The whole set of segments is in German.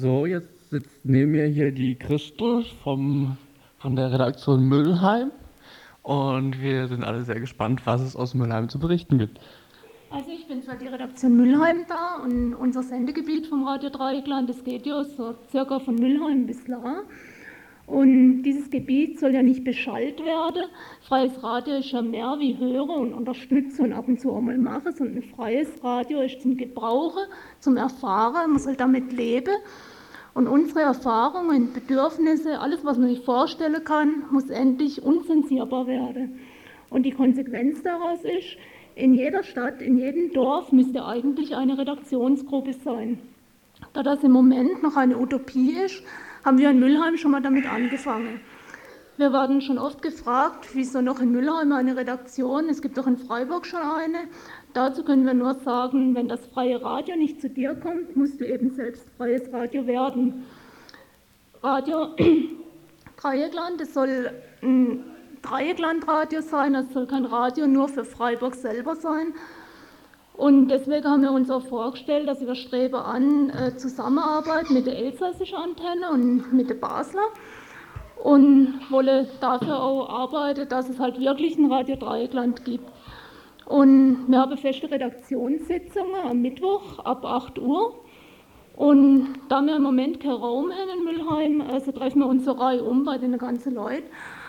So, jetzt sitzt neben mir hier die Christel vom, von der Redaktion Müllheim und wir sind alle sehr gespannt, was es aus Müllheim zu berichten gibt. Also ich bin für die Redaktion Müllheim da und unser Sendegebiet vom Radio Dreieckland, das geht ja so circa von Müllheim bis La. Und dieses Gebiet soll ja nicht beschallt werden. Freies Radio ist ja mehr wie hören und unterstützen und ab und zu auch mal machen, sondern ein freies Radio ist zum Gebrauchen, zum Erfahren, man soll damit leben. Und unsere Erfahrungen, Bedürfnisse, alles, was man sich vorstellen kann, muss endlich unzensierbar werden. Und die Konsequenz daraus ist, in jeder Stadt, in jedem Dorf müsste eigentlich eine Redaktionsgruppe sein. Da das im Moment noch eine Utopie ist, haben wir in Müllheim schon mal damit angefangen. Wir werden schon oft gefragt, wieso noch in Müllheim eine Redaktion? Es gibt doch in Freiburg schon eine. Dazu können wir nur sagen, wenn das freie Radio nicht zu dir kommt, musst du eben selbst freies Radio werden. Radio Dreieckland, es soll ein Dreiecklandradio sein, es soll kein Radio nur für Freiburg selber sein. Und deswegen haben wir uns auch vorgestellt, dass wir streben an äh, Zusammenarbeit mit der elsässischen Antenne und mit der Basler und wollen dafür auch arbeiten, dass es halt wirklich ein Radio Dreieckland gibt. Und wir haben feste Redaktionssitzungen am Mittwoch ab 8 Uhr. Und da wir im Moment keinen Raum haben in Müllheim, also treffen wir uns so Reihe um bei den ganzen Leuten.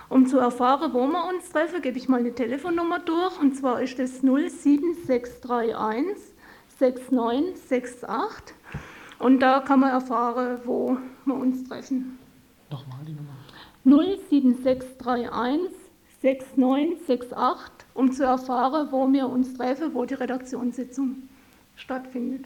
Um zu erfahren, wo wir uns treffen, gebe ich mal eine Telefonnummer durch. Und zwar ist das 07631 6968. Und da kann man erfahren, wo wir uns treffen. Nochmal die Nummer. 07631 6968 um zu erfahren, wo wir uns treffen, wo die Redaktionssitzung stattfindet.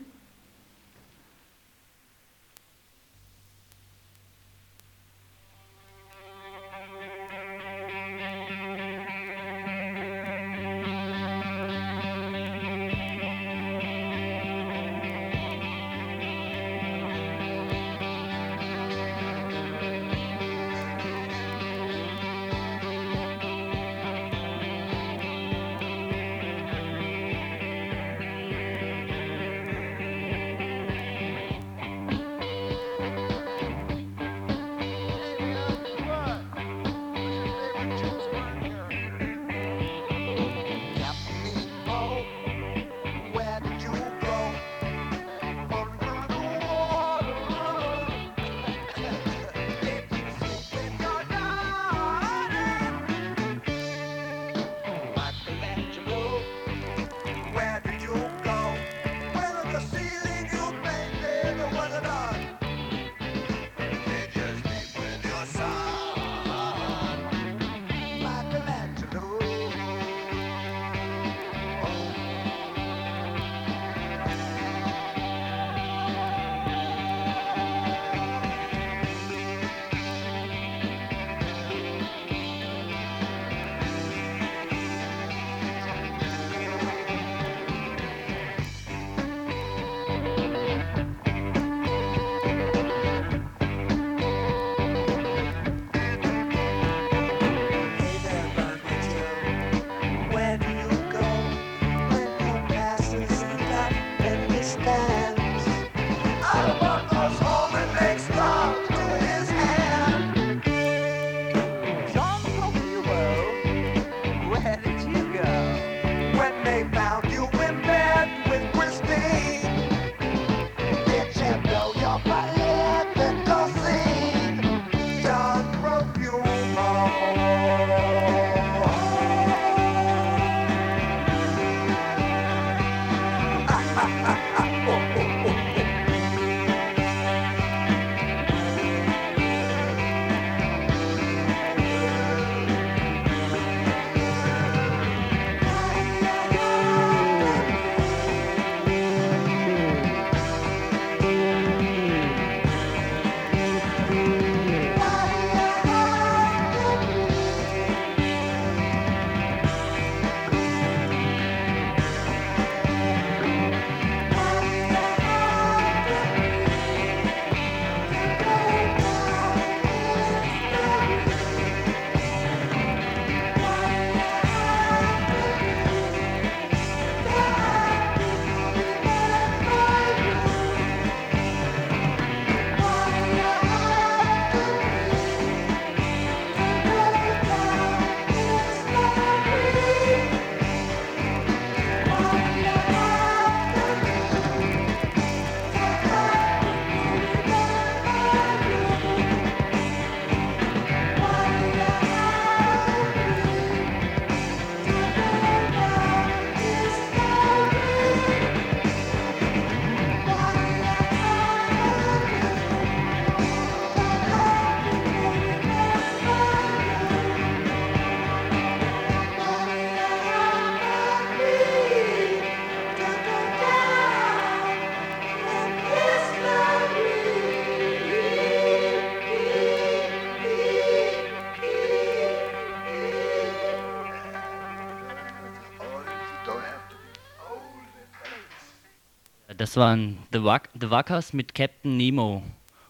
Das waren The, Wack The Wackers mit Captain Nemo.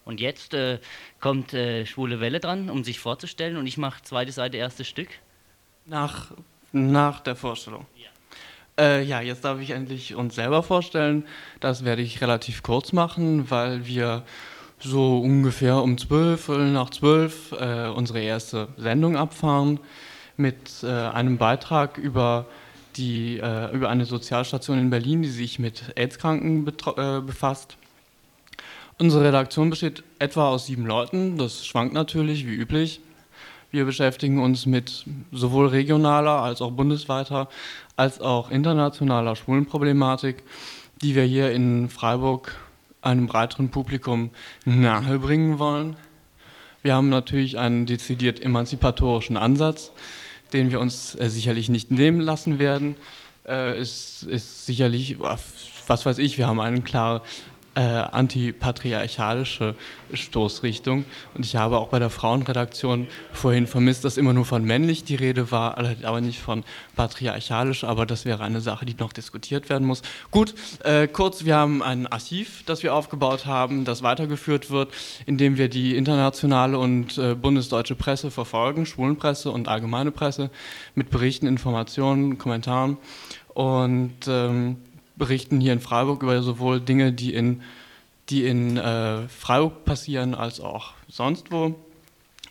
Und jetzt äh, kommt äh, Schwule Welle dran, um sich vorzustellen. Und ich mache zweite Seite, erstes Stück. Nach, nach der Vorstellung. Ja. Äh, ja, jetzt darf ich endlich uns selber vorstellen. Das werde ich relativ kurz machen, weil wir so ungefähr um zwölf, nach zwölf äh, unsere erste Sendung abfahren mit äh, einem Beitrag über, die, äh, über eine Sozialstation in Berlin, die sich mit AIDS-Kranken äh, befasst. Unsere Redaktion besteht etwa aus sieben Leuten, das schwankt natürlich wie üblich. Wir beschäftigen uns mit sowohl regionaler als auch bundesweiter als auch internationaler Schwulenproblematik, die wir hier in Freiburg einem breiteren Publikum nahebringen wollen. Wir haben natürlich einen dezidiert emanzipatorischen Ansatz, den wir uns äh, sicherlich nicht nehmen lassen werden. Äh, ist, ist sicherlich, was weiß ich, wir haben eine klare äh, antipatriarchalische Stoßrichtung. Und ich habe auch bei der Frauenredaktion vorhin vermisst, dass immer nur von männlich die Rede war, aber nicht von patriarchalisch. Aber das wäre eine Sache, die noch diskutiert werden muss. Gut, äh, kurz, wir haben ein Archiv, das wir aufgebaut haben, das weitergeführt wird, indem wir die internationale und äh, bundesdeutsche Presse verfolgen, Schwulenpresse und allgemeine Presse, mit Berichten, Informationen, Kommentaren. Und ähm, berichten hier in Freiburg über sowohl Dinge, die in, die in äh, Freiburg passieren, als auch sonst wo.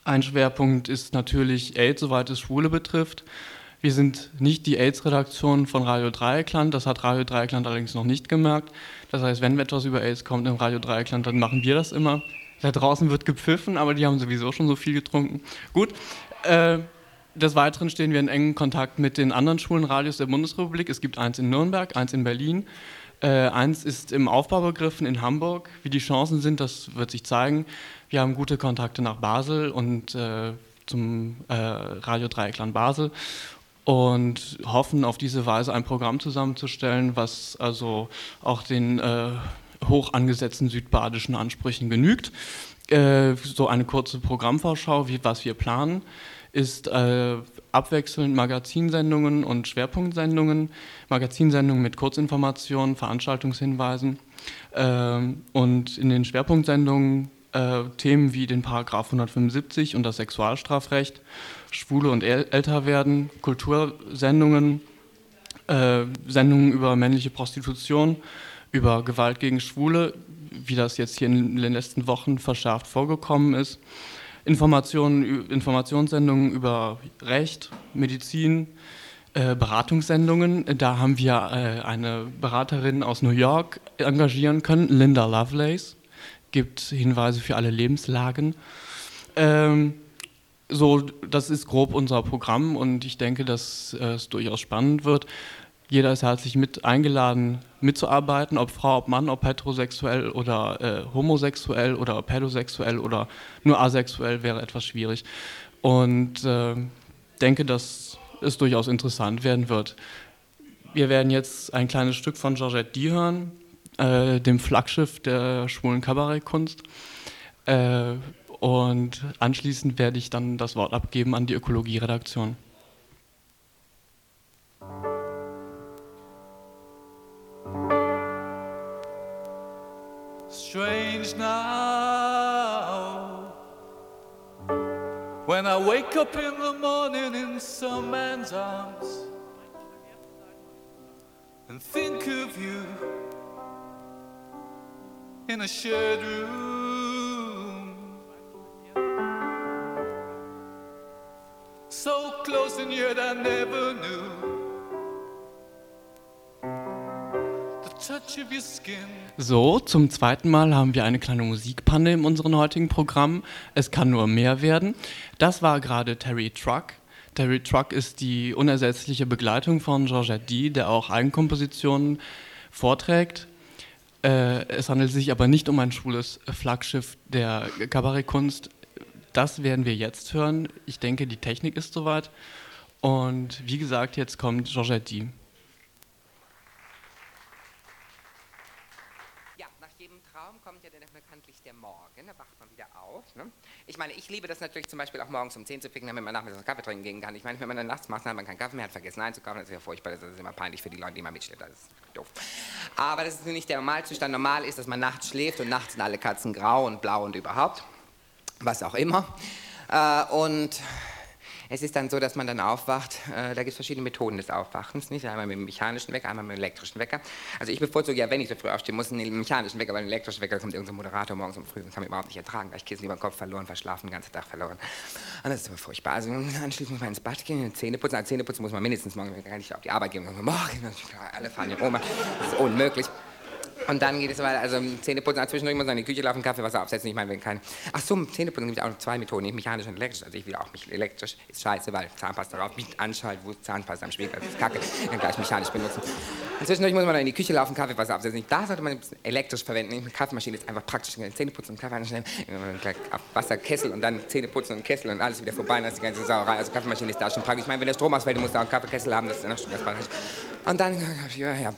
Ein Schwerpunkt ist natürlich AIDS, soweit es Schwule betrifft. Wir sind nicht die AIDS-Redaktion von Radio Dreieckland, das hat Radio Dreieckland allerdings noch nicht gemerkt. Das heißt, wenn etwas über AIDS kommt im Radio Dreieckland, dann machen wir das immer. Da draußen wird gepfiffen, aber die haben sowieso schon so viel getrunken. Gut, äh, des Weiteren stehen wir in engem Kontakt mit den anderen Schulenradios der Bundesrepublik. Es gibt eins in Nürnberg, eins in Berlin. Äh, eins ist im Aufbau begriffen in Hamburg. Wie die Chancen sind, das wird sich zeigen. Wir haben gute Kontakte nach Basel und äh, zum äh, Radio Dreieckland Basel und hoffen auf diese Weise ein Programm zusammenzustellen, was also auch den äh, hoch angesetzten südbadischen Ansprüchen genügt. Äh, so eine kurze Programmvorschau, wie, was wir planen ist äh, abwechselnd Magazinsendungen und Schwerpunktsendungen, Magazinsendungen mit Kurzinformationen, Veranstaltungshinweisen äh, und in den Schwerpunktsendungen äh, Themen wie den Paragraph 175 und das Sexualstrafrecht, Schwule und äl Älterwerden, Kultursendungen, äh, Sendungen über männliche Prostitution, über Gewalt gegen Schwule, wie das jetzt hier in den letzten Wochen verschärft vorgekommen ist. Informationen, Informationssendungen über Recht, Medizin, äh, Beratungssendungen. Da haben wir äh, eine Beraterin aus New York engagieren können, Linda Lovelace, gibt Hinweise für alle Lebenslagen. Ähm, so, das ist grob unser Programm und ich denke, dass äh, es durchaus spannend wird. Jeder ist herzlich mit eingeladen, mitzuarbeiten, ob Frau, ob Mann, ob heterosexuell oder äh, homosexuell oder pädosexuell oder nur asexuell wäre etwas schwierig. Und äh, denke, dass es durchaus interessant werden wird. Wir werden jetzt ein kleines Stück von Georgette D hören, äh, dem Flaggschiff der schwulen Kabarettkunst. Äh, und anschließend werde ich dann das Wort abgeben an die Ökologie-Redaktion. Strange now when I wake up in the morning in some man's arms and think of you in a shared room. So close and yet I never knew. So, zum zweiten Mal haben wir eine kleine Musikpanne in unserem heutigen Programm. Es kann nur mehr werden. Das war gerade Terry Truck. Terry Truck ist die unersetzliche Begleitung von Georgette D., der auch Eigenkompositionen vorträgt. Äh, es handelt sich aber nicht um ein schwules Flaggschiff der Kabarettkunst. Das werden wir jetzt hören. Ich denke, die Technik ist soweit. Und wie gesagt, jetzt kommt D. Ich meine, ich liebe das natürlich zum Beispiel auch morgens um 10 zu picken, damit man nachmittags Kaffee trinken gehen kann. Ich meine, wenn man dann nachts macht, dann hat man keinen Kaffee mehr, hat vergessen einzukaufen, das ist ja furchtbar, das ist immer peinlich für die Leute, die man mitschleppt, das ist doof. Aber das ist nicht der Normalzustand. Normal ist, dass man nachts schläft und nachts sind alle Katzen grau und blau und überhaupt, was auch immer. Äh, und es ist dann so, dass man dann aufwacht. Äh, da gibt es verschiedene Methoden des Aufwachens. Nicht? Einmal mit dem mechanischen Wecker, einmal mit dem elektrischen Wecker. Also ich bevorzuge ja, wenn ich so früh aufstehen muss, einen mechanischen Wecker, weil ein elektrischer Wecker kommt irgendein Moderator morgens um früh. Das kann man überhaupt nicht ertragen. Da ich Kissen über den Kopf verloren, verschlafen, den ganzen Tag verloren. Und das ist aber furchtbar. Also anschließend muss man ins Bad gehen, Zähne putzen. Also Zähne putzen muss man mindestens morgen, wenn ich auf die Arbeit gehen. Morgen, alle fahren hier Oma. Das ist unmöglich. Und dann geht es weiter, also Zähneputzen, zwischendurch muss man in die Küche laufen, Kaffeewasser aufsetzen. Ich meine, wenn kein. Ach so, Zähneputzen gibt es auch zwei Methoden, nicht mechanisch und elektrisch. Also ich will auch mich elektrisch, ist scheiße, weil Zahnpasta drauf, mit anschalten, wo Zahnpasta am Spiegel, das ist kacke, dann gleich mechanisch benutzen. Und zwischendurch muss man dann in die Küche laufen, Kaffeewasser aufsetzen. Da sollte man elektrisch verwenden. Eine Kaffeemaschine ist einfach praktisch. Zähneputzen und Kaffee anstellen, Wasserkessel und dann Zähneputzen und Kessel und alles wieder vorbei, dann ist die ganze Sauerei. Also Kaffeemaschine ist da schon praktisch. Ich meine, wenn der Strom ausfällt, muss da auch einen Kaffeekessel haben, das ist noch schon ganz praktisch. Und dann, ja, ja,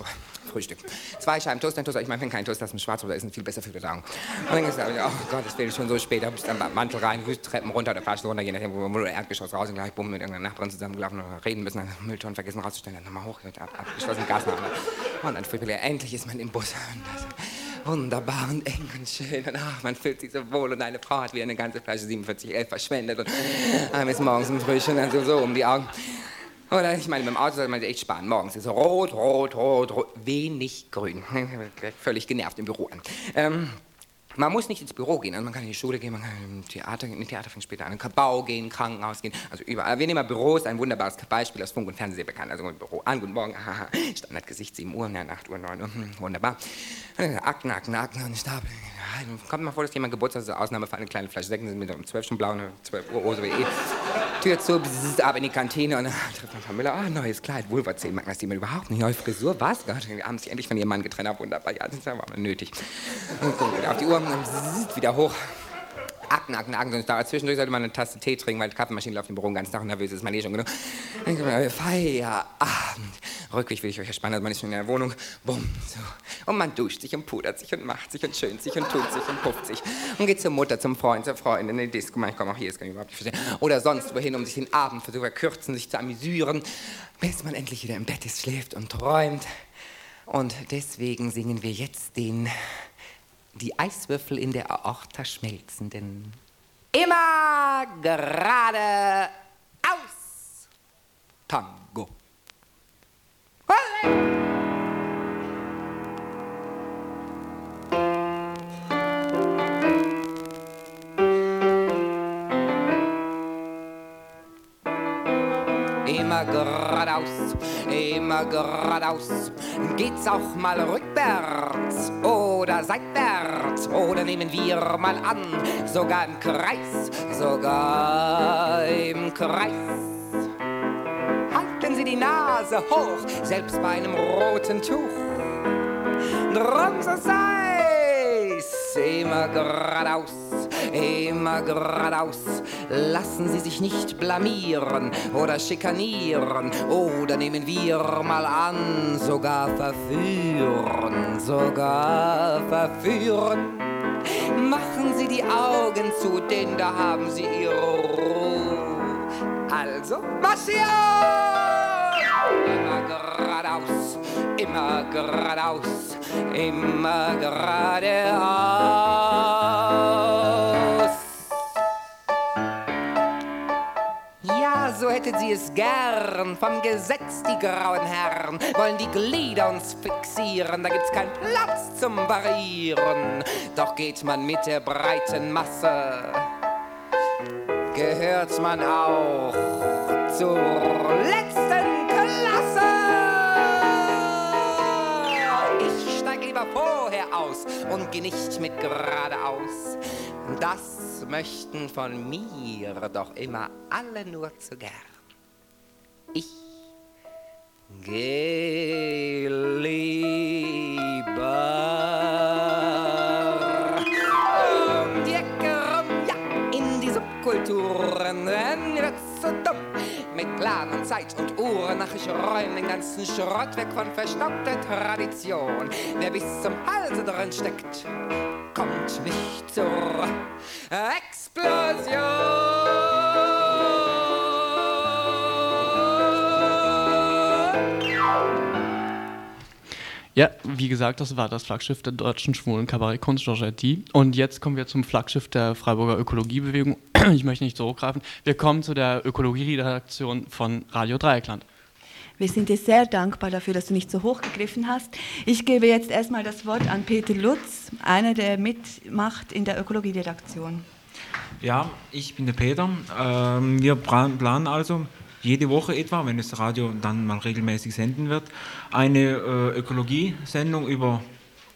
Frühstück. Zwei Scheiben Toast, ein Toast. Ich meine, wenn kein Toast hast, ein Schwarzbrot ist, viel besser für die Verdauung. Und dann gesagt, oh Gott, es wird schon so spät. Da bist du am Mantel rein, Treppen runter oder Fahrstuhl runter, je nachdem, wo du Erdgeschoss raus und gleich bumm mit irgendeiner Nachbarin zusammengelaufen oder reden müssen, dann Mülltonnen vergessen rauszustellen, dann nochmal hoch, ab, abgeschlossen, Gas machen. Und dann furchtbar, endlich ist man im Bus. wunderbar und eng und schön und ach, man fühlt sich so wohl und eine Frau hat wieder eine ganze Flasche 4711 verschwendet und einem ist morgens im Frühstück dann so, so um die Augen. Oder ich meine, mit dem Auto sollte man echt sparen. Morgens ist rot, rot, rot, rot, wenig grün. Völlig genervt im Büro an. Ähm, man muss nicht ins Büro gehen, also man kann in die Schule gehen, man kann im Theater gehen, Theater fängt später an, in Kabau gehen, Krankenhaus gehen, also überall. Wir nehmen mal Büros, ein wunderbares Beispiel aus Funk und Fernsehen bekannt. Also Büro an, guten Morgen, Standardgesicht, 7 Uhr, 8 Uhr, 9 Uhr, wunderbar. Akten, Akten, Akten Stapel. Kommt mal vor, dass jemand Geburtstag ist, Ausnahme für eine kleine Flasche Sekt, sind mit um 12 schon blau, eine 12 Uhr, oh, so wie eh. Tür zu, bzz, ab in die Kantine und dann trifft man Frau Müller, ah, neues Kleid, Vulva 10 Mark, das sieht überhaupt nicht, neue Frisur, was? Gott, haben sich endlich von ihrem Mann getrennt, wunderbar, ja, das war mal nötig. Und wieder auf die Uhr, bzz, wieder hoch. Akten, Akten, Akten. Und da zwischendurch sollte man eine Tasse Tee trinken, weil die Kaffeemaschine läuft im Büro den ganzen Tag nervös ist man eh schon genug. Feierabend. Rückweg will ich euch erspannen, man ist schon in der Wohnung. Bumm, so. Und man duscht sich und pudert sich und macht sich und schönt sich und tut sich und pufft sich. Und geht zur Mutter, zum Freund, zur Freundin, in die Disco. Ich komme auch hier, das kann ich überhaupt nicht verstehen. Oder sonst wohin, um sich den Abend zu verkürzen, sich zu amüsieren, bis man endlich wieder im Bett ist, schläft und träumt. Und deswegen singen wir jetzt den die Eiswürfel in der Aorta schmelzen, denn immer gerade aus. Tango. Immer geradeaus, immer geradeaus. Geht's auch mal rückwärts oder seitwärts oder nehmen wir mal an, sogar im Kreis, sogar im Kreis. Sie die Nase hoch, selbst bei einem roten Tuch. Drum so sei's, immer geradeaus immer geradeaus. Lassen Sie sich nicht blamieren oder schikanieren oder nehmen wir mal an, sogar verführen, sogar verführen. Machen Sie die Augen zu, denn da haben Sie Ihre Ruhe. Also, marschieren! Immer geradeaus, immer geradeaus, immer geradeaus. so hätte sie es gern. Vom Gesetz, die grauen Herren, wollen die Glieder uns fixieren. Da gibt's keinen Platz zum Variieren. Doch geht man mit der breiten Masse, gehört man auch zur letzten vorher aus und geh nicht mit geradeaus. Das möchten von mir doch immer alle nur zu gern. Ich geh Zeit und Uhren nach ich räum den ganzen Schrott weg von verstaubter Tradition. Wer bis zum Halse drin steckt, kommt nicht zur Explosion. Ja, wie gesagt, das war das Flaggschiff der deutschen schwulen Kabarettkunst Georgette. Und jetzt kommen wir zum Flaggschiff der Freiburger Ökologiebewegung. Ich möchte nicht so hochgreifen. Wir kommen zu der Ökologieredaktion von Radio Dreieckland. Wir sind dir sehr dankbar dafür, dass du nicht so hoch gegriffen hast. Ich gebe jetzt erstmal das Wort an Peter Lutz, einer, der mitmacht in der Ökologieredaktion. Ja, ich bin der Peter. Ähm, wir planen also jede Woche etwa, wenn das Radio dann mal regelmäßig senden wird, eine äh, Ökologie-Sendung über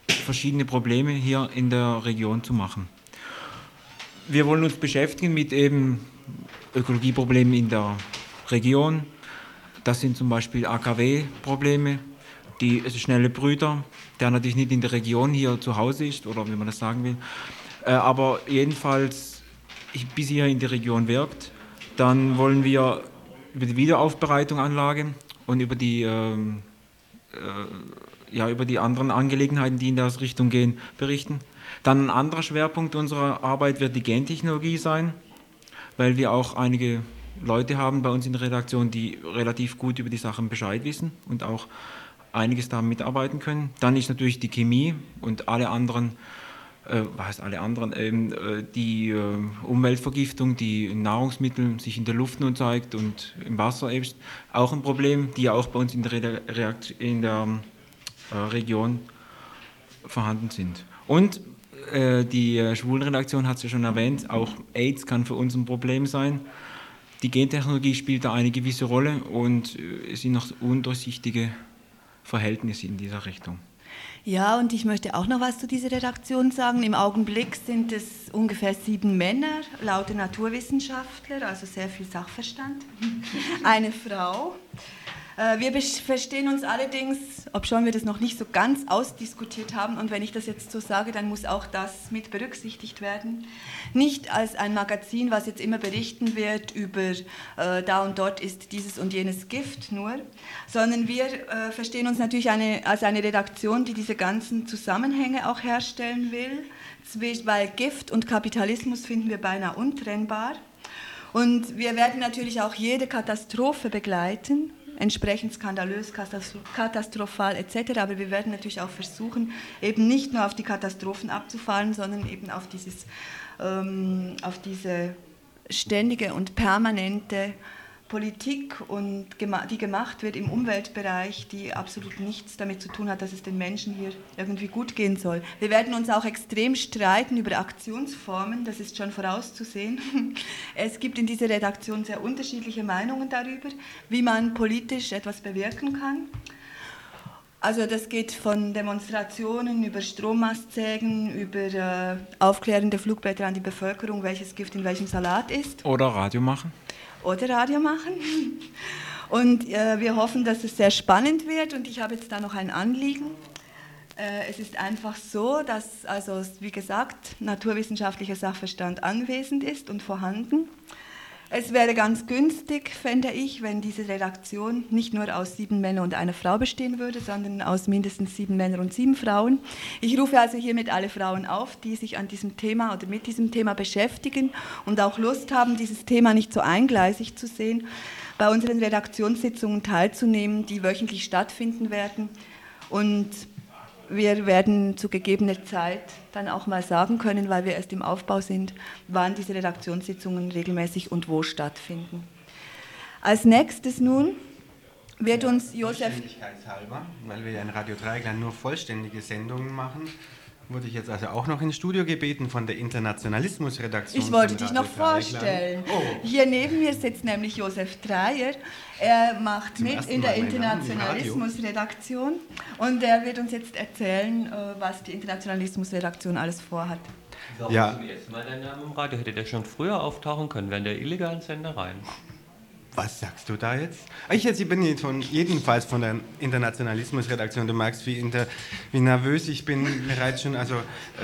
verschiedene Probleme hier in der Region zu machen. Wir wollen uns beschäftigen mit eben Ökologieproblemen in der Region. Das sind zum Beispiel AKW-Probleme, die schnelle Brüder, der natürlich nicht in der Region hier zu Hause ist oder wie man das sagen will, äh, aber jedenfalls bis hier in die Region wirkt. Dann wollen wir über die Wiederaufbereitungsanlage und über die, ähm, äh, ja, über die anderen Angelegenheiten, die in der Richtung gehen, berichten. Dann ein anderer Schwerpunkt unserer Arbeit wird die Gentechnologie sein, weil wir auch einige Leute haben bei uns in der Redaktion, die relativ gut über die Sachen Bescheid wissen und auch einiges da mitarbeiten können. Dann ist natürlich die Chemie und alle anderen äh, was alle anderen, ähm, äh, die äh, Umweltvergiftung, die in Nahrungsmitteln sich in der Luft nun zeigt und im Wasser ist, auch ein Problem, die ja auch bei uns in der, Reakt in der Region vorhanden sind. Und die Schwulenredaktion hat es ja schon erwähnt, auch AIDS kann für uns ein Problem sein. Die Gentechnologie spielt da eine gewisse Rolle und es sind noch undurchsichtige Verhältnisse in dieser Richtung. Ja, und ich möchte auch noch was zu dieser Redaktion sagen. Im Augenblick sind es ungefähr sieben Männer, laute Naturwissenschaftler, also sehr viel Sachverstand. Eine Frau. Äh, wir verstehen uns allerdings, obschon wir das noch nicht so ganz ausdiskutiert haben, und wenn ich das jetzt so sage, dann muss auch das mit berücksichtigt werden, nicht als ein Magazin, was jetzt immer berichten wird über äh, da und dort ist dieses und jenes Gift nur, sondern wir äh, verstehen uns natürlich eine, als eine Redaktion, die diese ganzen Zusammenhänge auch herstellen will, weil Gift und Kapitalismus finden wir beinahe untrennbar. Und wir werden natürlich auch jede Katastrophe begleiten entsprechend skandalös, katastrophal etc. Aber wir werden natürlich auch versuchen, eben nicht nur auf die Katastrophen abzufallen, sondern eben auf, dieses, ähm, auf diese ständige und permanente Politik, und die gemacht wird im Umweltbereich, die absolut nichts damit zu tun hat, dass es den Menschen hier irgendwie gut gehen soll. Wir werden uns auch extrem streiten über Aktionsformen, das ist schon vorauszusehen. Es gibt in dieser Redaktion sehr unterschiedliche Meinungen darüber, wie man politisch etwas bewirken kann. Also das geht von Demonstrationen über Strommastzägen, über äh, aufklärende Flugblätter an die Bevölkerung, welches Gift in welchem Salat ist. Oder Radio machen oder Radio machen. Und äh, wir hoffen, dass es sehr spannend wird. Und ich habe jetzt da noch ein Anliegen. Äh, es ist einfach so, dass, also wie gesagt, naturwissenschaftlicher Sachverstand anwesend ist und vorhanden. Es wäre ganz günstig, fände ich, wenn diese Redaktion nicht nur aus sieben Männern und einer Frau bestehen würde, sondern aus mindestens sieben Männern und sieben Frauen. Ich rufe also hiermit alle Frauen auf, die sich an diesem Thema oder mit diesem Thema beschäftigen und auch Lust haben, dieses Thema nicht so eingleisig zu sehen, bei unseren Redaktionssitzungen teilzunehmen, die wöchentlich stattfinden werden. Und wir werden zu gegebener Zeit dann auch mal sagen können, weil wir erst im Aufbau sind, wann diese Redaktionssitzungen regelmäßig und wo stattfinden. Als nächstes nun wird uns Josef. Weil wir ja in Radio Dreieckland nur vollständige Sendungen machen, wurde ich jetzt also auch noch ins Studio gebeten von der Internationalismusredaktion. Ich wollte dich noch vorstellen. Oh. Hier neben mir sitzt nämlich Josef Dreier. Er macht Zum mit in der Internationalismusredaktion und er wird uns jetzt erzählen, äh, was die Internationalismusredaktion alles vorhat. Warum ja. zum ersten Mal dein Name im Radio? Hätte der schon früher auftauchen können, während der illegalen Sendereien? Was sagst du da jetzt? Ich jetzt ich bin von, jedenfalls von der Internationalismusredaktion. Du merkst, wie, inter, wie nervös ich bin bereits schon. Also,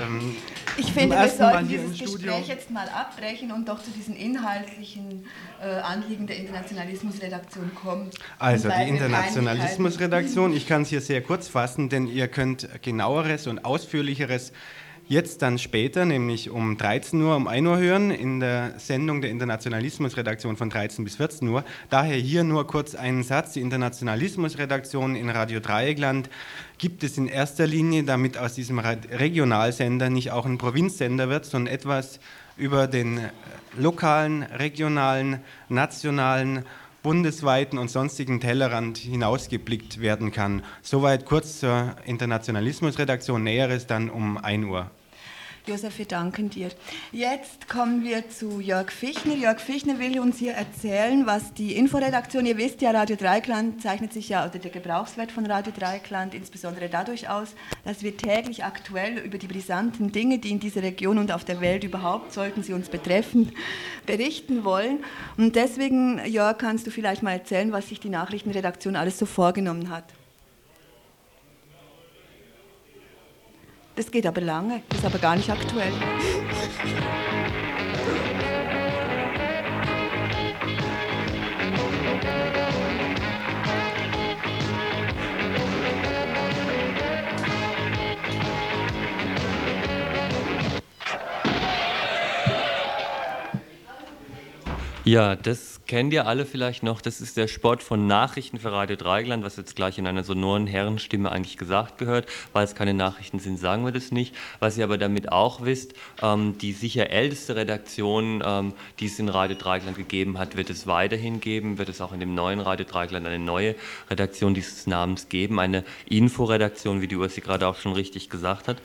ähm, ich finde, wir sollten dieses Gespräch jetzt mal abbrechen und doch zu diesen inhaltlichen äh, Anliegen der Internationalismusredaktion kommen. Also die Internationalismusredaktion, ich kann es hier sehr kurz fassen, denn ihr könnt genaueres und ausführlicheres jetzt dann später, nämlich um 13 Uhr, um 1 Uhr hören, in der Sendung der Internationalismusredaktion von 13 bis 14 Uhr. Daher hier nur kurz einen Satz. Die Internationalismusredaktion in Radio Dreieckland gibt es in erster Linie, damit aus diesem Regionalsender nicht auch ein Provinzsender wird, sondern etwas über den lokalen, regionalen, nationalen bundesweiten und sonstigen Tellerrand hinausgeblickt werden kann. Soweit kurz zur Internationalismusredaktion. Näheres dann um 1 Uhr. Josef, wir danken dir. Jetzt kommen wir zu Jörg Fichner. Jörg Fichner will uns hier erzählen, was die Inforedaktion, ihr wisst ja, Radio Dreikland zeichnet sich ja, oder der Gebrauchswert von Radio Dreikland insbesondere dadurch aus, dass wir täglich aktuell über die brisanten Dinge, die in dieser Region und auf der Welt überhaupt, sollten sie uns betreffen, berichten wollen. Und deswegen, Jörg, kannst du vielleicht mal erzählen, was sich die Nachrichtenredaktion alles so vorgenommen hat. Das geht aber lange, das ist aber gar nicht aktuell. Ja, das kennt ihr alle vielleicht noch. Das ist der Sport von Nachrichten für Radio Dreigland, was jetzt gleich in einer sonoren Herrenstimme eigentlich gesagt gehört. Weil es keine Nachrichten sind, sagen wir das nicht. Was ihr aber damit auch wisst, ähm, die sicher älteste Redaktion, ähm, die es in Radio Dreigland gegeben hat, wird es weiterhin geben, wird es auch in dem neuen Radio Dreigland eine neue Redaktion dieses Namens geben, eine Inforedaktion, wie die Ursi gerade auch schon richtig gesagt hat.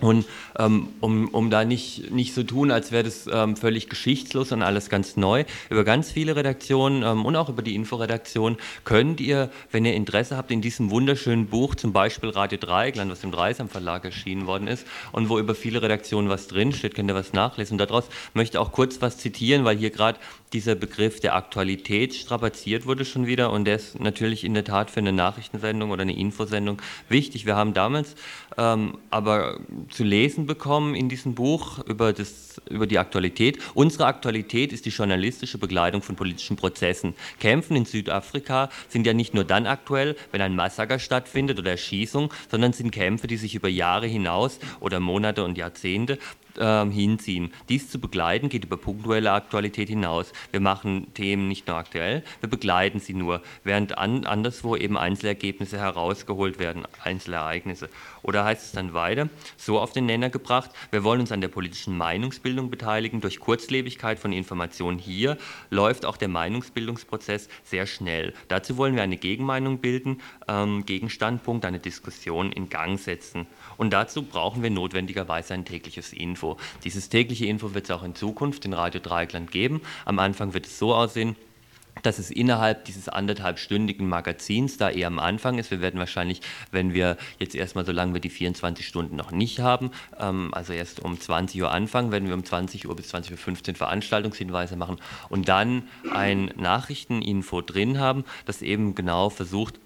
Und ähm, um, um da nicht, nicht so tun, als wäre das ähm, völlig geschichtslos und alles ganz neu, über ganz viele Redaktionen ähm, und auch über die Inforedaktion könnt ihr, wenn ihr Interesse habt, in diesem wunderschönen Buch, zum Beispiel Radio Dreieckland, was im Dreisam Verlag erschienen worden ist und wo über viele Redaktionen was drinsteht, könnt ihr was nachlesen. Und daraus möchte ich auch kurz was zitieren, weil hier gerade dieser Begriff der Aktualität strapaziert wurde schon wieder und der ist natürlich in der Tat für eine Nachrichtensendung oder eine Infosendung wichtig. Wir haben damals ähm, aber zu lesen bekommen in diesem Buch über, das, über die Aktualität. Unsere Aktualität ist die journalistische Begleitung von politischen Prozessen. Kämpfen in Südafrika sind ja nicht nur dann aktuell, wenn ein Massaker stattfindet oder Erschießung, sondern sind Kämpfe, die sich über Jahre hinaus oder Monate und Jahrzehnte ähm, hinziehen. Dies zu begleiten geht über punktuelle Aktualität hinaus. Wir machen Themen nicht nur aktuell, wir begleiten sie nur, während an, anderswo eben Einzelergebnisse herausgeholt werden, Einzelereignisse. Oder heißt es dann weiter, so auf den Nenner gebracht, wir wollen uns an der politischen Meinungsbildung beteiligen. Durch Kurzlebigkeit von Informationen hier läuft auch der Meinungsbildungsprozess sehr schnell. Dazu wollen wir eine Gegenmeinung bilden, ähm, Gegenstandpunkt, eine Diskussion in Gang setzen. Und dazu brauchen wir notwendigerweise ein tägliches Info. Dieses tägliche Info wird es auch in Zukunft in Radio Dreieckland geben. Am Anfang wird es so aussehen, dass es innerhalb dieses anderthalbstündigen Magazins da eher am Anfang ist. Wir werden wahrscheinlich, wenn wir jetzt erstmal, solange wir die 24 Stunden noch nicht haben, ähm, also erst um 20 Uhr anfangen, werden wir um 20 Uhr bis 20.15 Uhr Veranstaltungshinweise machen und dann ein Nachrichteninfo drin haben, das eben genau versucht,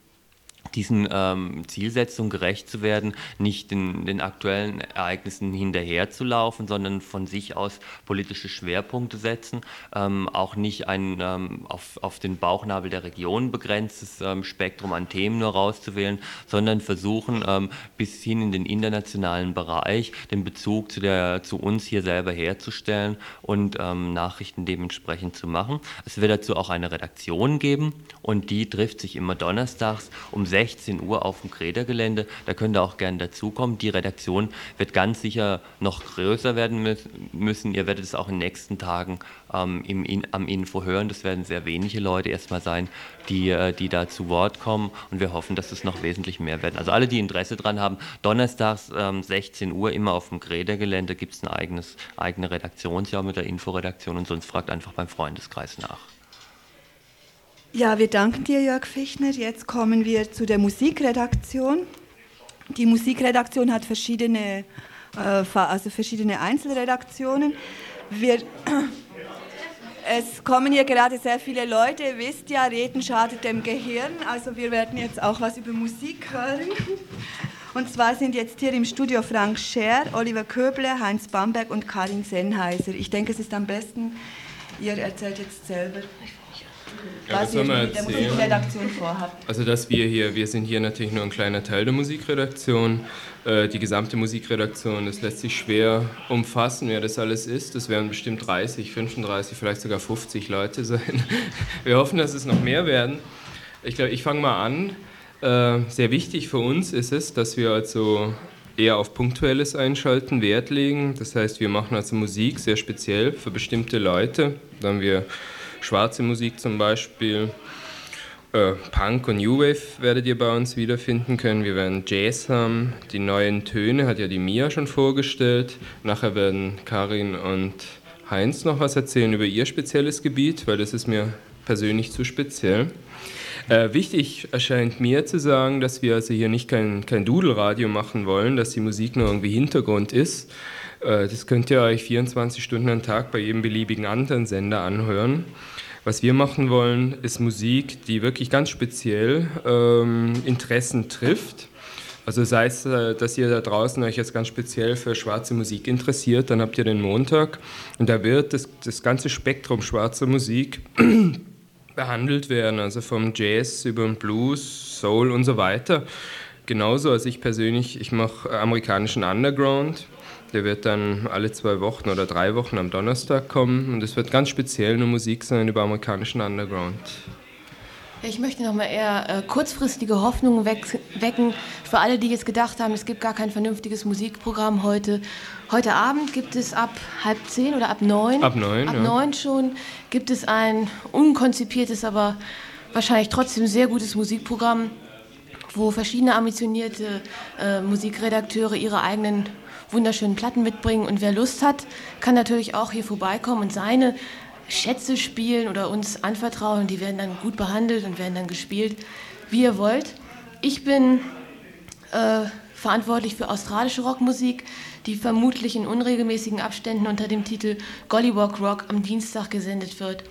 diesen ähm, Zielsetzungen gerecht zu werden, nicht den, den, aktuellen Ereignissen hinterherzulaufen, sondern von sich aus politische Schwerpunkte setzen, ähm, auch nicht ein ähm, auf, auf, den Bauchnabel der Region begrenztes ähm, Spektrum an Themen nur rauszuwählen, sondern versuchen ähm, bis hin in den internationalen Bereich den Bezug zu, der, zu uns hier selber herzustellen und ähm, Nachrichten dementsprechend zu machen. Es wird dazu auch eine Redaktion geben und die trifft sich immer donnerstags um 16 16 Uhr auf dem Kredergelände. Da könnt ihr auch gerne dazukommen. Die Redaktion wird ganz sicher noch größer werden müssen. Ihr werdet es auch in den nächsten Tagen ähm, im, in, am Info hören. Das werden sehr wenige Leute erstmal sein, die, äh, die da zu Wort kommen. Und wir hoffen, dass es noch wesentlich mehr werden. Also alle, die Interesse daran haben, donnerstags ähm, 16 Uhr immer auf dem Kredergelände gibt es ein eigenes, eigene Redaktionsjahr mit der Inforedaktion und sonst fragt einfach beim Freundeskreis nach. Ja, wir danken dir, Jörg Fichtner. Jetzt kommen wir zu der Musikredaktion. Die Musikredaktion hat verschiedene, äh, also verschiedene Einzelredaktionen. Wir, es kommen hier gerade sehr viele Leute. Ihr wisst ja, Reden schadet dem Gehirn. Also wir werden jetzt auch was über Musik hören. Und zwar sind jetzt hier im Studio Frank Scher, Oliver Köble, Heinz Bamberg und Karin Sennheiser. Ich denke, es ist am besten, ihr erzählt jetzt selber. Ja, was ihr mit der Musikredaktion vorhabt. Also dass wir hier, wir sind hier natürlich nur ein kleiner Teil der Musikredaktion. Äh, die gesamte Musikredaktion, das lässt sich schwer umfassen, wer das alles ist. Das werden bestimmt 30, 35, vielleicht sogar 50 Leute sein. Wir hoffen, dass es noch mehr werden. Ich glaube, ich fange mal an. Äh, sehr wichtig für uns ist es, dass wir also eher auf punktuelles Einschalten Wert legen. Das heißt, wir machen also Musik sehr speziell für bestimmte Leute. Dann wir schwarze Musik zum Beispiel. Äh, Punk und New Wave werdet ihr bei uns wiederfinden können. Wir werden Jazz haben. Die neuen Töne hat ja die Mia schon vorgestellt. Nachher werden Karin und Heinz noch was erzählen über ihr spezielles Gebiet, weil das ist mir persönlich zu speziell. Äh, wichtig erscheint mir zu sagen, dass wir also hier nicht kein, kein Dudelradio machen wollen, dass die Musik nur irgendwie Hintergrund ist. Äh, das könnt ihr euch 24 Stunden am Tag bei jedem beliebigen anderen Sender anhören. Was wir machen wollen, ist Musik, die wirklich ganz speziell ähm, Interessen trifft. Also sei es, äh, dass ihr da draußen euch jetzt ganz speziell für schwarze Musik interessiert, dann habt ihr den Montag und da wird das, das ganze Spektrum schwarzer Musik behandelt werden, also vom Jazz über den Blues, Soul und so weiter. Genauso als ich persönlich, ich mache amerikanischen Underground. Der wird dann alle zwei Wochen oder drei Wochen am Donnerstag kommen und es wird ganz speziell eine Musik sein über amerikanischen Underground. Ich möchte noch mal eher äh, kurzfristige Hoffnungen wecken für alle, die jetzt gedacht haben, es gibt gar kein vernünftiges Musikprogramm heute. Heute Abend gibt es ab halb zehn oder ab neun. Ab neun. Ab ja. neun schon gibt es ein unkonzipiertes, aber wahrscheinlich trotzdem sehr gutes Musikprogramm, wo verschiedene ambitionierte äh, Musikredakteure ihre eigenen wunderschönen Platten mitbringen. Und wer Lust hat, kann natürlich auch hier vorbeikommen und seine Schätze spielen oder uns anvertrauen. Die werden dann gut behandelt und werden dann gespielt, wie ihr wollt. Ich bin äh, verantwortlich für australische Rockmusik, die vermutlich in unregelmäßigen Abständen unter dem Titel Gollywog Rock am Dienstag gesendet wird.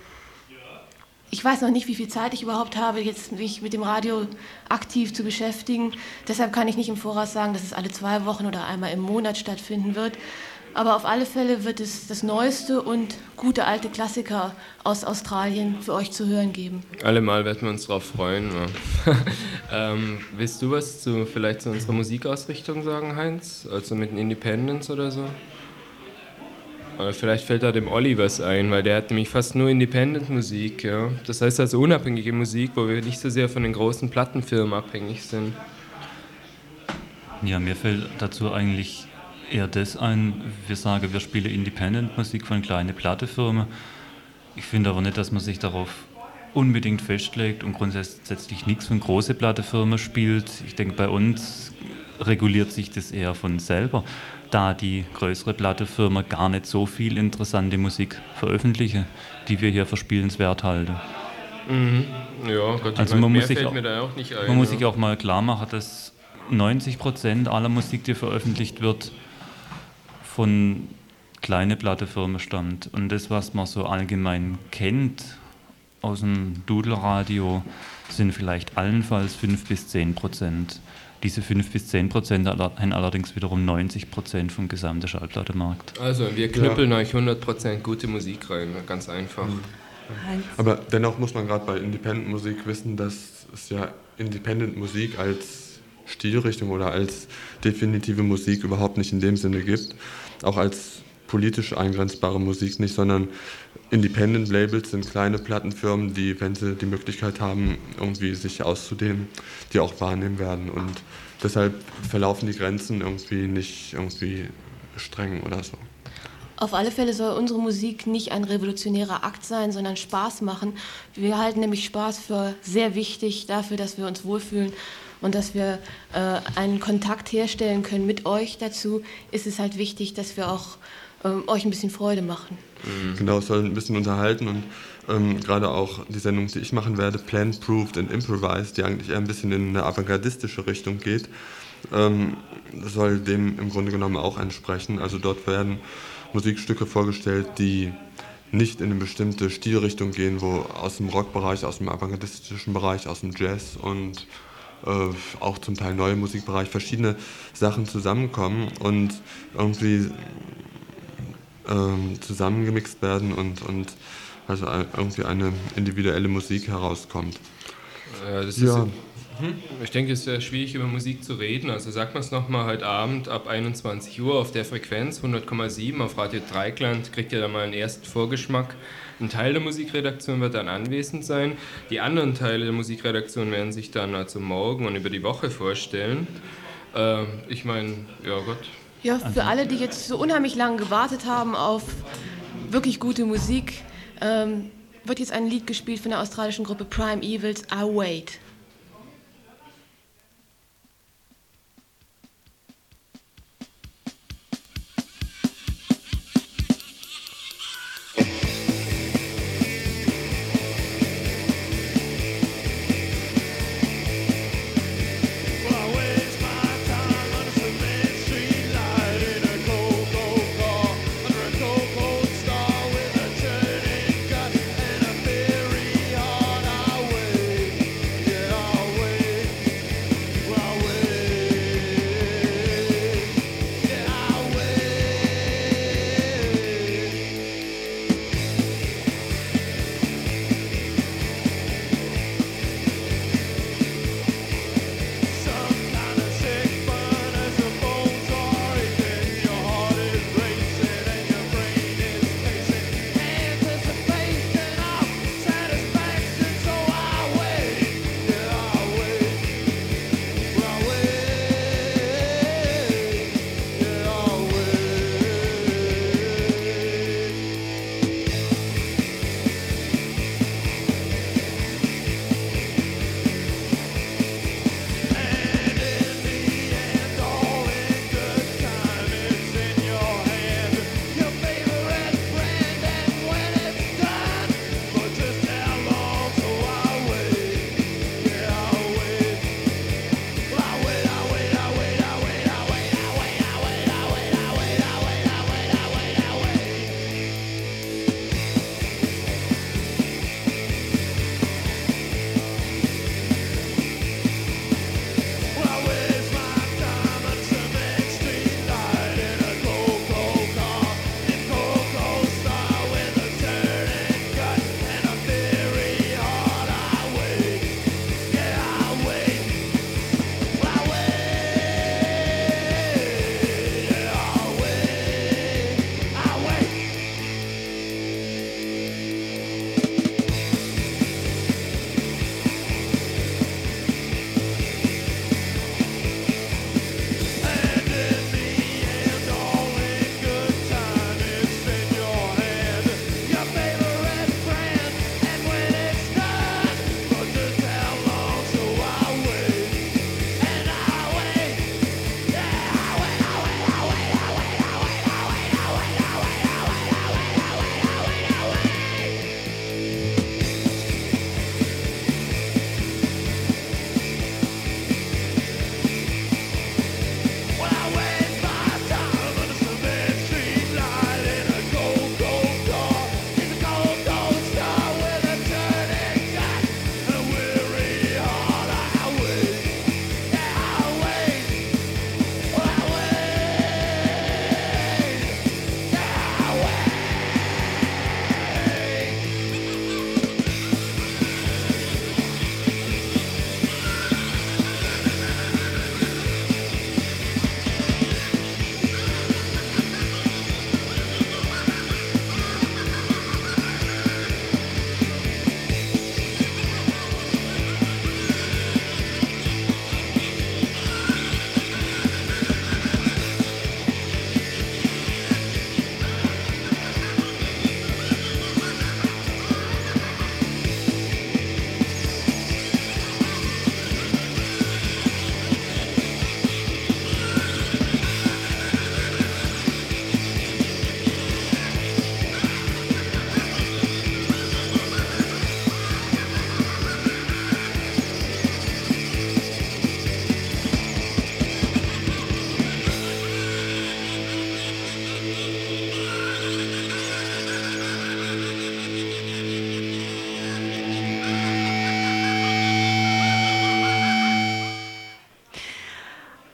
Ich weiß noch nicht, wie viel Zeit ich überhaupt habe, jetzt mich mit dem Radio aktiv zu beschäftigen. Deshalb kann ich nicht im Voraus sagen, dass es alle zwei Wochen oder einmal im Monat stattfinden wird. Aber auf alle Fälle wird es das neueste und gute alte Klassiker aus Australien für euch zu hören geben. Allemal werden wir uns darauf freuen. ähm, willst du was zu vielleicht zu unserer Musikausrichtung sagen, Heinz? Also mit Independence oder so? Oder vielleicht fällt da dem Olli was ein, weil der hat nämlich fast nur Independent-Musik. Ja? Das heißt also unabhängige Musik, wo wir nicht so sehr von den großen Plattenfirmen abhängig sind. Ja, mir fällt dazu eigentlich eher das ein, wir sagen, wir spielen Independent-Musik von kleinen Plattefirmen. Ich finde aber nicht, dass man sich darauf unbedingt festlegt und grundsätzlich nichts von große Plattefirmen spielt. Ich denke, bei uns reguliert sich das eher von selber, da die größere Plattefirma gar nicht so viel interessante Musik veröffentlichen, die wir hier für spielenswert halten. Mhm. Ja, Gott, also man, muss sich, auch, ein, man muss sich auch mal klar machen, dass 90 Prozent aller Musik, die veröffentlicht wird, von kleinen Plattefirmen stammt. Und das, was man so allgemein kennt aus dem Dudelradio, sind vielleicht allenfalls 5 bis 10 Prozent. Diese 5 bis 10 Prozent haben allerdings wiederum 90 Prozent vom gesamten Schallplattemarkt. Also wir knüppeln ja. euch 100 Prozent gute Musik rein, ganz einfach. Mhm. Aber dennoch muss man gerade bei Independent-Musik wissen, dass es ja Independent-Musik als Stilrichtung oder als definitive Musik überhaupt nicht in dem Sinne gibt auch als politisch eingrenzbare Musik nicht, sondern Independent Labels sind kleine Plattenfirmen, die, wenn sie die Möglichkeit haben, irgendwie sich auszudehnen, die auch wahrnehmen werden. Und deshalb verlaufen die Grenzen irgendwie nicht irgendwie streng oder so. Auf alle Fälle soll unsere Musik nicht ein revolutionärer Akt sein, sondern Spaß machen. Wir halten nämlich Spaß für sehr wichtig dafür, dass wir uns wohlfühlen und dass wir äh, einen Kontakt herstellen können mit euch dazu, ist es halt wichtig, dass wir auch ähm, euch ein bisschen Freude machen. Mhm. Genau, es soll ein bisschen unterhalten und ähm, gerade auch die Sendung, die ich machen werde, Planned, Proved and Improvised, die eigentlich eher ein bisschen in eine avantgardistische Richtung geht, ähm, soll dem im Grunde genommen auch entsprechen. Also dort werden Musikstücke vorgestellt, die nicht in eine bestimmte Stilrichtung gehen, wo aus dem Rockbereich, aus dem avantgardistischen Bereich, aus dem Jazz und äh, auch zum Teil neue Musikbereich, verschiedene Sachen zusammenkommen und irgendwie ähm, zusammengemixt werden und, und also irgendwie eine individuelle Musik herauskommt. Ja, das ja. Ist, hm? ich denke, es ist ja schwierig, über Musik zu reden. Also sagt man es nochmal heute Abend ab 21 Uhr auf der Frequenz 100,7 auf Radio Dreikland, kriegt ihr da mal einen ersten Vorgeschmack. Ein Teil der Musikredaktion wird dann anwesend sein. Die anderen Teile der Musikredaktion werden sich dann also morgen und über die Woche vorstellen. Äh, ich meine, ja Gott. Ja, für alle, die jetzt so unheimlich lange gewartet haben auf wirklich gute Musik, ähm, wird jetzt ein Lied gespielt von der australischen Gruppe Prime Evils, I Wait.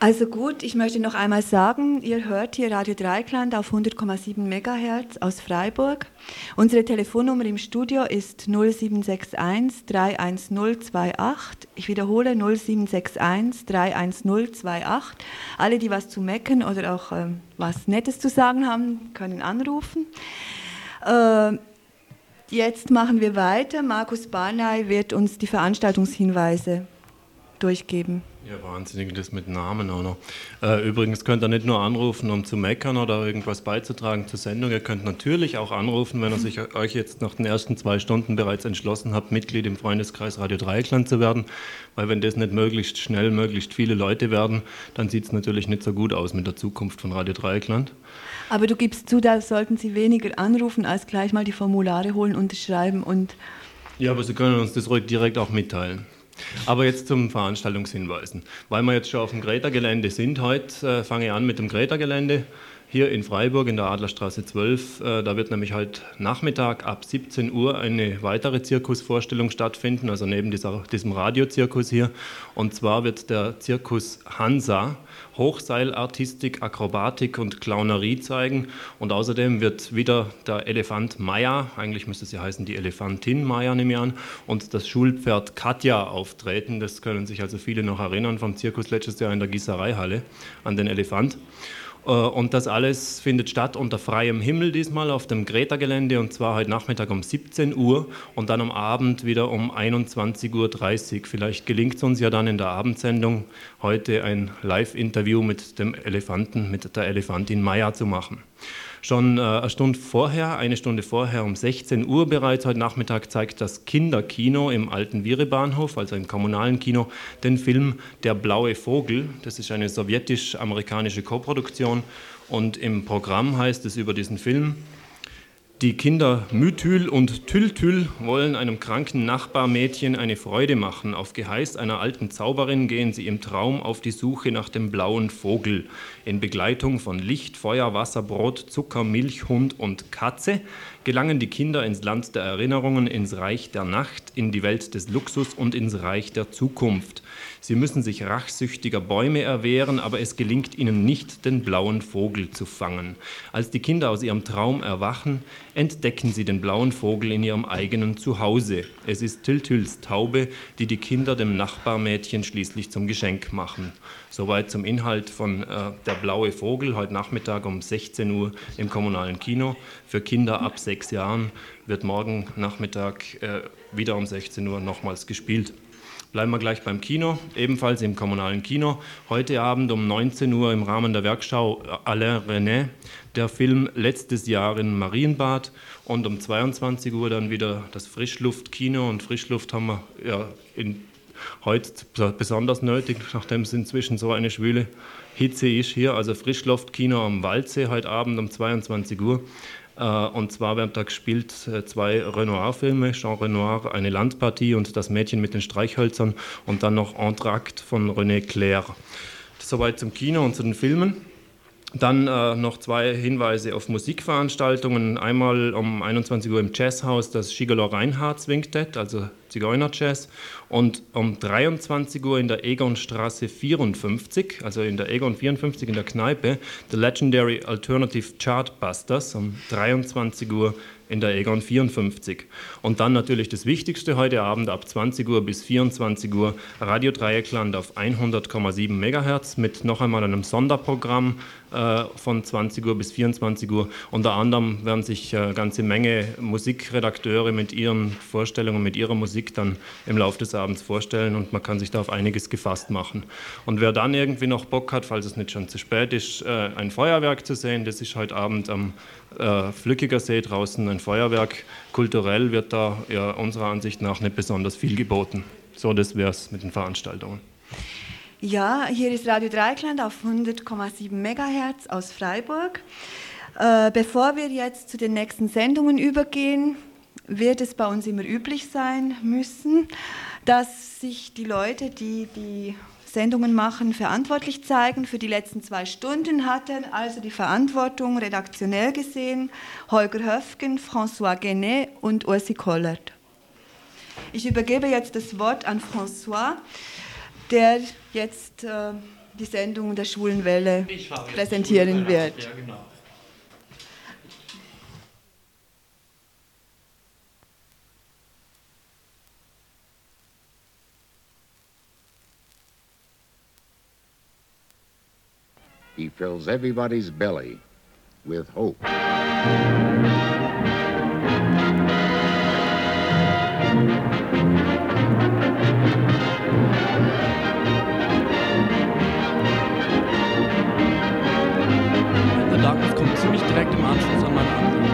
Also gut, ich möchte noch einmal sagen, ihr hört hier Radio Dreikland auf 100,7 MHz aus Freiburg. Unsere Telefonnummer im Studio ist 0761 31028. Ich wiederhole 0761 31028. Alle, die was zu mecken oder auch äh, was Nettes zu sagen haben, können anrufen. Äh, jetzt machen wir weiter. Markus Barney wird uns die Veranstaltungshinweise durchgeben. Ja, wahnsinnig, das mit Namen auch noch. Äh, übrigens könnt ihr nicht nur anrufen, um zu meckern oder irgendwas beizutragen zur Sendung. Ihr könnt natürlich auch anrufen, wenn ihr sich euch jetzt nach den ersten zwei Stunden bereits entschlossen habt, Mitglied im Freundeskreis Radio Dreieckland zu werden. Weil wenn das nicht möglichst schnell, möglichst viele Leute werden, dann sieht es natürlich nicht so gut aus mit der Zukunft von Radio Dreieckland. Aber du gibst zu, da sollten Sie weniger anrufen, als gleich mal die Formulare holen, unterschreiben und... Ja, aber Sie können uns das ruhig direkt auch mitteilen. Aber jetzt zum Veranstaltungshinweisen. Weil wir jetzt schon auf dem Greta-Gelände sind heute, äh, fange ich an mit dem Greta-Gelände hier in Freiburg in der Adlerstraße 12. Äh, da wird nämlich heute Nachmittag ab 17 Uhr eine weitere Zirkusvorstellung stattfinden, also neben dieser, diesem Radiozirkus hier. Und zwar wird der Zirkus Hansa Hochseilartistik, Akrobatik und Clownerie zeigen. Und außerdem wird wieder der Elefant Maya, eigentlich müsste sie heißen die Elefantin Maya, nehme ich an, und das Schulpferd Katja auftreten. Das können sich also viele noch erinnern vom Zirkus letztes Jahr in der Gießereihalle an den Elefant. Äh, und das alles findet statt unter freiem Himmel diesmal auf dem Greta-Gelände und zwar heute Nachmittag um 17 Uhr und dann am Abend wieder um 21.30 Uhr. Vielleicht gelingt es uns ja dann in der Abendsendung heute ein Live-Interview mit dem Elefanten, mit der Elefantin Maya zu machen. Schon äh, eine Stunde vorher, eine Stunde vorher um 16 Uhr bereits heute Nachmittag zeigt das Kinderkino im alten Virebahnhof, also im kommunalen Kino, den Film Der blaue Vogel. Das ist eine sowjetisch-amerikanische Koproduktion und im Programm heißt es über diesen Film, die Kinder Mythül und Tyltyl wollen einem kranken Nachbarmädchen eine Freude machen. Auf Geheiß einer alten Zauberin gehen sie im Traum auf die Suche nach dem blauen Vogel. In Begleitung von Licht, Feuer, Wasser, Brot, Zucker, Milch, Hund und Katze gelangen die Kinder ins Land der Erinnerungen, ins Reich der Nacht, in die Welt des Luxus und ins Reich der Zukunft. Sie müssen sich rachsüchtiger Bäume erwehren, aber es gelingt ihnen nicht, den blauen Vogel zu fangen. Als die Kinder aus ihrem Traum erwachen, entdecken sie den blauen Vogel in ihrem eigenen Zuhause. Es ist Tiltüls Taube, die die Kinder dem Nachbarmädchen schließlich zum Geschenk machen. Soweit zum Inhalt von äh, Der blaue Vogel, heute Nachmittag um 16 Uhr im kommunalen Kino. Für Kinder ab sechs Jahren wird morgen Nachmittag äh, wieder um 16 Uhr nochmals gespielt. Bleiben wir gleich beim Kino, ebenfalls im kommunalen Kino. Heute Abend um 19 Uhr im Rahmen der Werkschau Alain René, der Film Letztes Jahr in Marienbad und um 22 Uhr dann wieder das Frischluftkino und Frischluft haben wir ja in, heute besonders nötig, nachdem es inzwischen so eine schwüle Hitze ist hier. Also Frischluftkino am Waldsee heute Abend um 22 Uhr. Äh, und zwar werden da gespielt äh, zwei Renoir-Filme, Jean Renoir, eine Landpartie und das Mädchen mit den Streichhölzern und dann noch Entracte von René Clair. Soweit zum Kino und zu den Filmen. Dann äh, noch zwei Hinweise auf Musikveranstaltungen. Einmal um 21 Uhr im Jazzhaus das Gigolo Reinhardt Swingtet, also Zigeuner-Jazz. Und um 23 Uhr in der Egonstraße 54, also in der Egon 54 in der Kneipe, The Legendary Alternative Chartbusters um 23 Uhr in der Egon 54. Und dann natürlich das Wichtigste heute Abend ab 20 Uhr bis 24 Uhr Radio Dreieckland auf 100,7 MHz mit noch einmal einem Sonderprogramm äh, von 20 Uhr bis 24 Uhr. Unter anderem werden sich eine äh, ganze Menge Musikredakteure mit ihren Vorstellungen, mit ihrer Musik dann im Laufe des Abends vorstellen und man kann sich da auf einiges gefasst machen. Und wer dann irgendwie noch Bock hat, falls es nicht schon zu spät ist, äh, ein Feuerwerk zu sehen, das ist heute Abend am Flückiger See draußen ein Feuerwerk. Kulturell wird da ja, unserer Ansicht nach nicht besonders viel geboten. So, das wäre es mit den Veranstaltungen. Ja, hier ist Radio Dreikland auf 100,7 MHz aus Freiburg. Äh, bevor wir jetzt zu den nächsten Sendungen übergehen, wird es bei uns immer üblich sein müssen, dass sich die Leute, die die Sendungen machen, verantwortlich zeigen. Für die letzten zwei Stunden hatten also die Verantwortung redaktionell gesehen Holger Höfgen, François Genet und Ursi Kollert. Ich übergebe jetzt das Wort an François der jetzt äh, die Sendung der Schwulen Welle präsentieren wird. Ja, genau. He fills everybody's belly with hope. Darkness kommt ziemlich direkt im Anschluss an meine.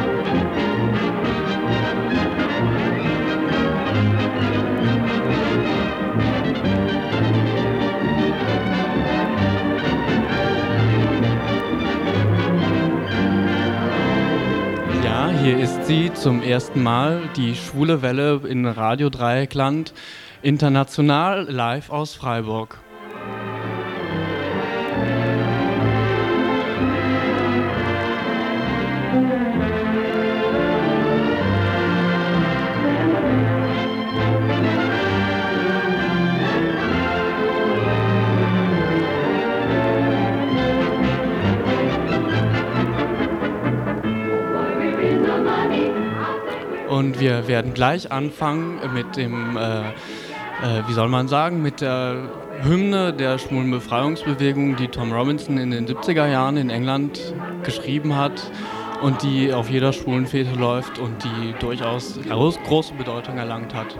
Hier ist sie zum ersten Mal, die schwule Welle in Radio Dreieckland, international live aus Freiburg. Werden gleich anfangen mit dem, äh, äh, wie soll man sagen, mit der Hymne der schwulen Befreiungsbewegung, die Tom Robinson in den 70er Jahren in England geschrieben hat und die auf jeder schwulen Fete läuft und die durchaus groß, große Bedeutung erlangt hat.